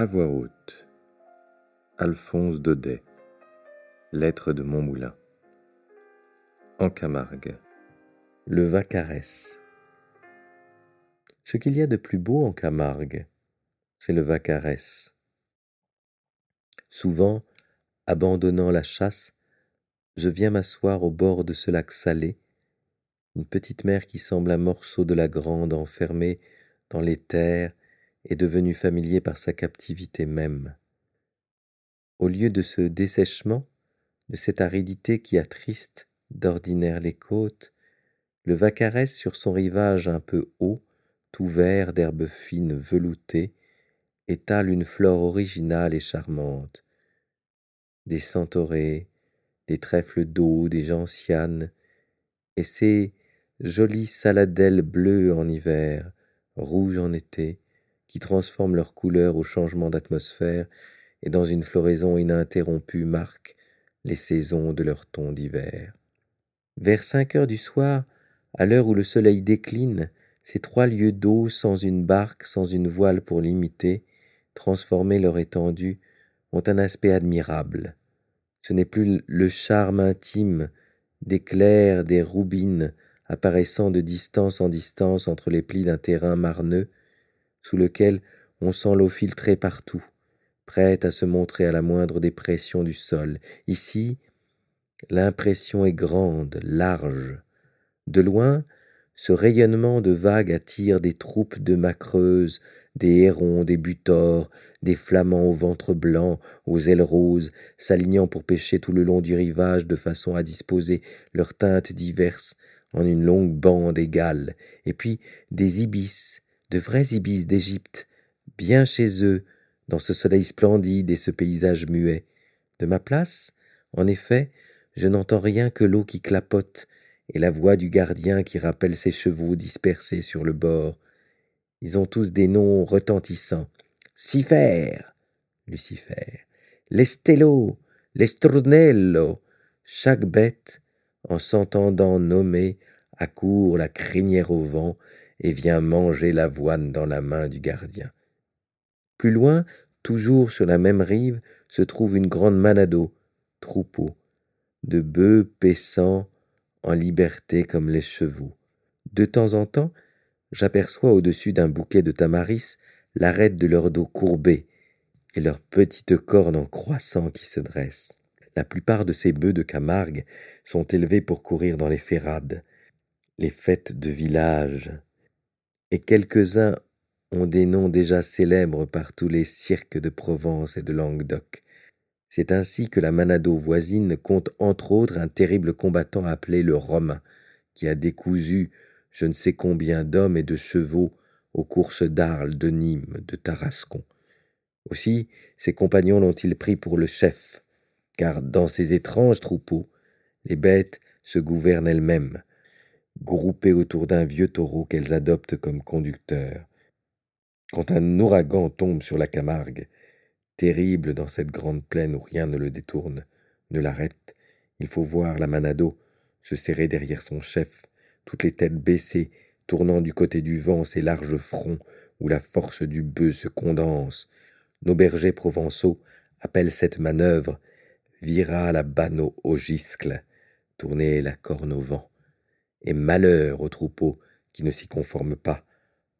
À voix haute. Alphonse Daudet. Lettre de Montmoulin. En Camargue. Le Vacarès. Ce qu'il y a de plus beau en Camargue, c'est le Vacarès. Souvent, abandonnant la chasse, je viens m'asseoir au bord de ce lac salé, une petite mer qui semble un morceau de la grande enfermée dans les terres et devenu familier par sa captivité même. Au lieu de ce dessèchement, de cette aridité qui attriste d'ordinaire les côtes, le Vacarès sur son rivage un peu haut, tout vert d'herbes fines veloutées, étale une flore originale et charmante. Des centaurées, des trèfles d'eau, des gentianes, et ces jolies saladelles bleues en hiver, rouges en été, qui transforment leur couleur au changement d'atmosphère et dans une floraison ininterrompue marquent les saisons de leur ton d'hiver. Vers cinq heures du soir, à l'heure où le soleil décline, ces trois lieux d'eau sans une barque, sans une voile pour l'imiter, transformer leur étendue, ont un aspect admirable. Ce n'est plus le charme intime d'éclairs, des roubines apparaissant de distance en distance entre les plis d'un terrain marneux, sous lequel on sent l'eau filtrer partout, prête à se montrer à la moindre dépression du sol. Ici, l'impression est grande, large. De loin, ce rayonnement de vagues attire des troupes de macreuses, des hérons, des butors, des flamands au ventre blanc, aux ailes roses, s'alignant pour pêcher tout le long du rivage de façon à disposer leurs teintes diverses en une longue bande égale, et puis des ibis, de vrais ibis d'Égypte, bien chez eux, dans ce soleil splendide et ce paysage muet. De ma place, en effet, je n'entends rien que l'eau qui clapote et la voix du gardien qui rappelle ses chevaux dispersés sur le bord. Ils ont tous des noms retentissants. Cifer, Lucifer, Lestello, Lestrunello. Chaque bête, en s'entendant nommer, accourt la crinière au vent et vient manger l'avoine dans la main du gardien. Plus loin, toujours sur la même rive, se trouve une grande manado, troupeau, de bœufs paissant en liberté comme les chevaux. De temps en temps, j'aperçois au-dessus d'un bouquet de tamaris l'arête de leur dos courbé et leurs petites cornes en croissant qui se dressent. La plupart de ces bœufs de Camargue sont élevés pour courir dans les ferrades, les fêtes de village, et quelques-uns ont des noms déjà célèbres par tous les cirques de Provence et de Languedoc. C'est ainsi que la Manado voisine compte entre autres un terrible combattant appelé le Romain, qui a décousu je ne sais combien d'hommes et de chevaux aux courses d'Arles, de Nîmes, de Tarascon. Aussi ses compagnons l'ont-ils pris pour le chef, car dans ces étranges troupeaux, les bêtes se gouvernent elles-mêmes, groupées autour d'un vieux taureau qu'elles adoptent comme conducteur. Quand un ouragan tombe sur la Camargue, terrible dans cette grande plaine où rien ne le détourne, ne l'arrête, il faut voir la Manado se serrer derrière son chef, toutes les têtes baissées, tournant du côté du vent ses larges fronts où la force du bœuf se condense. Nos bergers provençaux appellent cette manœuvre vira la banneau au giscle, tourner la corne au vent et malheur au troupeau qui ne s'y conforme pas.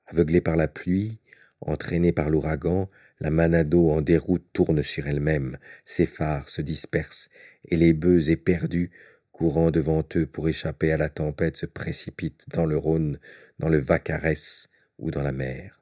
Aveuglé par la pluie, entraîné par l'ouragan, la manado en déroute tourne sur elle-même, ses phares se dispersent, et les bœufs éperdus, courant devant eux pour échapper à la tempête, se précipitent dans le Rhône, dans le Vacarès ou dans la mer.